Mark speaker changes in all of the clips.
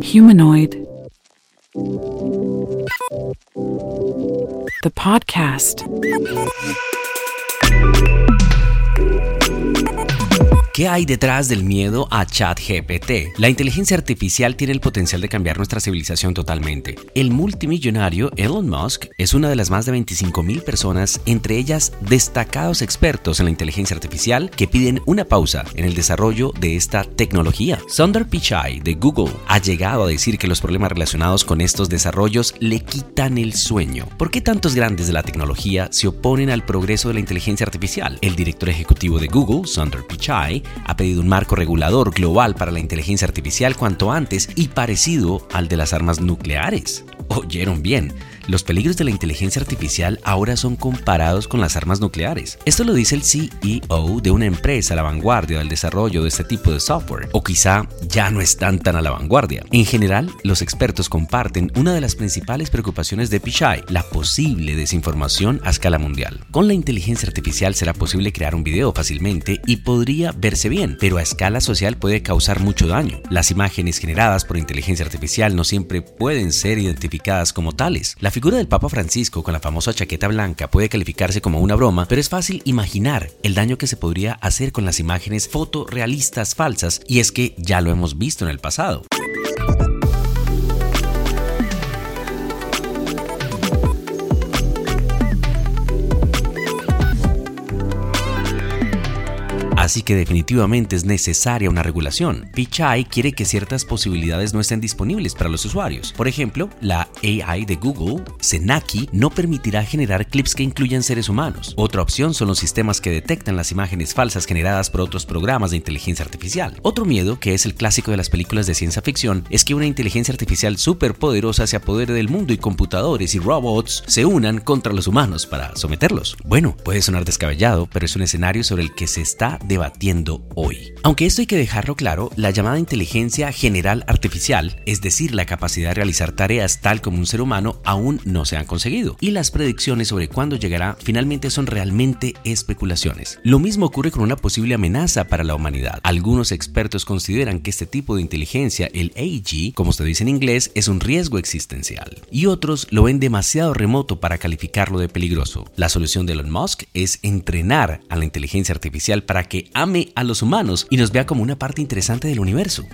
Speaker 1: Humanoid. The podcast.
Speaker 2: ¿Qué hay detrás del miedo a ChatGPT? La inteligencia artificial tiene el potencial de cambiar nuestra civilización totalmente. El multimillonario Elon Musk es una de las más de 25.000 personas, entre ellas destacados expertos en la inteligencia artificial, que piden una pausa en el desarrollo de esta tecnología. Sundar Pichai de Google ha llegado a decir que los problemas relacionados con estos desarrollos le quitan el sueño. ¿Por qué tantos grandes de la tecnología se oponen al progreso de la inteligencia artificial? El director ejecutivo de Google, Sundar Pichai, ha pedido un marco regulador global para la inteligencia artificial cuanto antes y parecido al de las armas nucleares. Oyeron bien, los peligros de la inteligencia artificial ahora son comparados con las armas nucleares. Esto lo dice el CEO de una empresa a la vanguardia del desarrollo de este tipo de software, o quizá ya no están tan a la vanguardia. En general, los expertos comparten una de las principales preocupaciones de Pichai, la posible desinformación a escala mundial. Con la inteligencia artificial será posible crear un video fácilmente y podría verse bien, pero a escala social puede causar mucho daño. Las imágenes generadas por inteligencia artificial no siempre pueden ser identificadas como tales. Figura del Papa Francisco con la famosa chaqueta blanca puede calificarse como una broma, pero es fácil imaginar el daño que se podría hacer con las imágenes fotorrealistas falsas y es que ya lo hemos visto en el pasado. Así que definitivamente es necesaria una regulación. Pichai quiere que ciertas posibilidades no estén disponibles para los usuarios. Por ejemplo, la AI de Google, Senaki, no permitirá generar clips que incluyan seres humanos. Otra opción son los sistemas que detectan las imágenes falsas generadas por otros programas de inteligencia artificial. Otro miedo, que es el clásico de las películas de ciencia ficción, es que una inteligencia artificial superpoderosa se apodere del mundo y computadores y robots se unan contra los humanos para someterlos. Bueno, puede sonar descabellado, pero es un escenario sobre el que se está debatiendo hoy. Aunque esto hay que dejarlo claro, la llamada inteligencia general artificial, es decir, la capacidad de realizar tareas tal como un ser humano, aún no se han conseguido, y las predicciones sobre cuándo llegará finalmente son realmente especulaciones. Lo mismo ocurre con una posible amenaza para la humanidad. Algunos expertos consideran que este tipo de inteligencia, el AG, como se dice en inglés, es un riesgo existencial, y otros lo ven demasiado remoto para calificarlo de peligroso. La solución de Elon Musk es entrenar a la inteligencia artificial para que ame a los humanos y nos vea como una parte interesante del universo.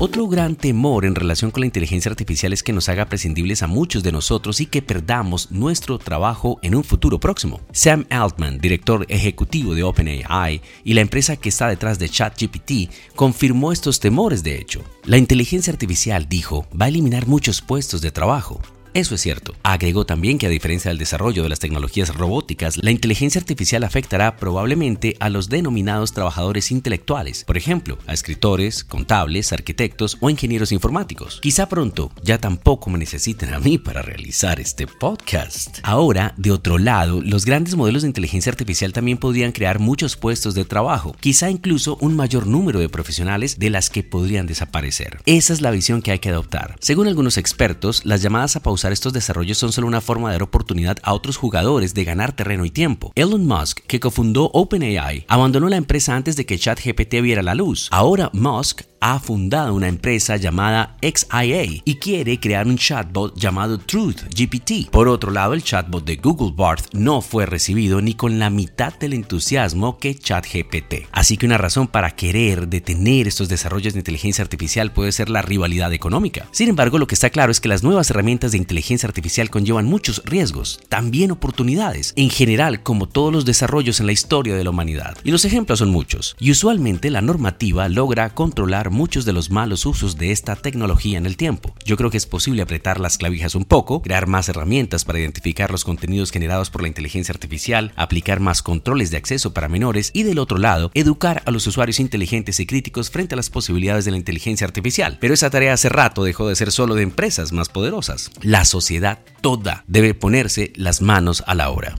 Speaker 2: Otro gran temor en relación con la inteligencia artificial es que nos haga prescindibles a muchos de nosotros y que perdamos nuestro trabajo en un futuro próximo. Sam Altman, director ejecutivo de OpenAI y la empresa que está detrás de ChatGPT, confirmó estos temores de hecho. La inteligencia artificial, dijo, va a eliminar muchos puestos de trabajo. Eso es cierto. Agregó también que a diferencia del desarrollo de las tecnologías robóticas, la inteligencia artificial afectará probablemente a los denominados trabajadores intelectuales, por ejemplo, a escritores, contables, arquitectos o ingenieros informáticos. Quizá pronto ya tampoco me necesiten a mí para realizar este podcast. Ahora, de otro lado, los grandes modelos de inteligencia artificial también podrían crear muchos puestos de trabajo, quizá incluso un mayor número de profesionales de las que podrían desaparecer. Esa es la visión que hay que adoptar. Según algunos expertos, las llamadas a estos desarrollos son solo una forma de dar oportunidad a otros jugadores de ganar terreno y tiempo. Elon Musk, que cofundó OpenAI, abandonó la empresa antes de que ChatGPT viera la luz. Ahora Musk ha fundado una empresa llamada XIA y quiere crear un chatbot llamado Truth GPT. Por otro lado, el chatbot de Google Bard no fue recibido ni con la mitad del entusiasmo que ChatGPT. Así que una razón para querer detener estos desarrollos de inteligencia artificial puede ser la rivalidad económica. Sin embargo, lo que está claro es que las nuevas herramientas de inteligencia artificial conllevan muchos riesgos, también oportunidades, en general como todos los desarrollos en la historia de la humanidad. Y los ejemplos son muchos. Y usualmente la normativa logra controlar muchos de los malos usos de esta tecnología en el tiempo. Yo creo que es posible apretar las clavijas un poco, crear más herramientas para identificar los contenidos generados por la inteligencia artificial, aplicar más controles de acceso para menores y del otro lado, educar a los usuarios inteligentes y críticos frente a las posibilidades de la inteligencia artificial. Pero esa tarea hace rato dejó de ser solo de empresas más poderosas la sociedad toda debe ponerse las manos a la obra.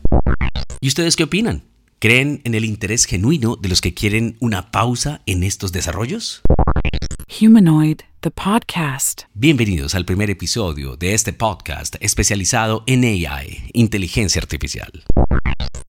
Speaker 2: ¿Y ustedes qué opinan? ¿Creen en el interés genuino de los que quieren una pausa en estos desarrollos?
Speaker 1: Humanoid, the podcast.
Speaker 2: Bienvenidos al primer episodio de este podcast especializado en AI, inteligencia artificial.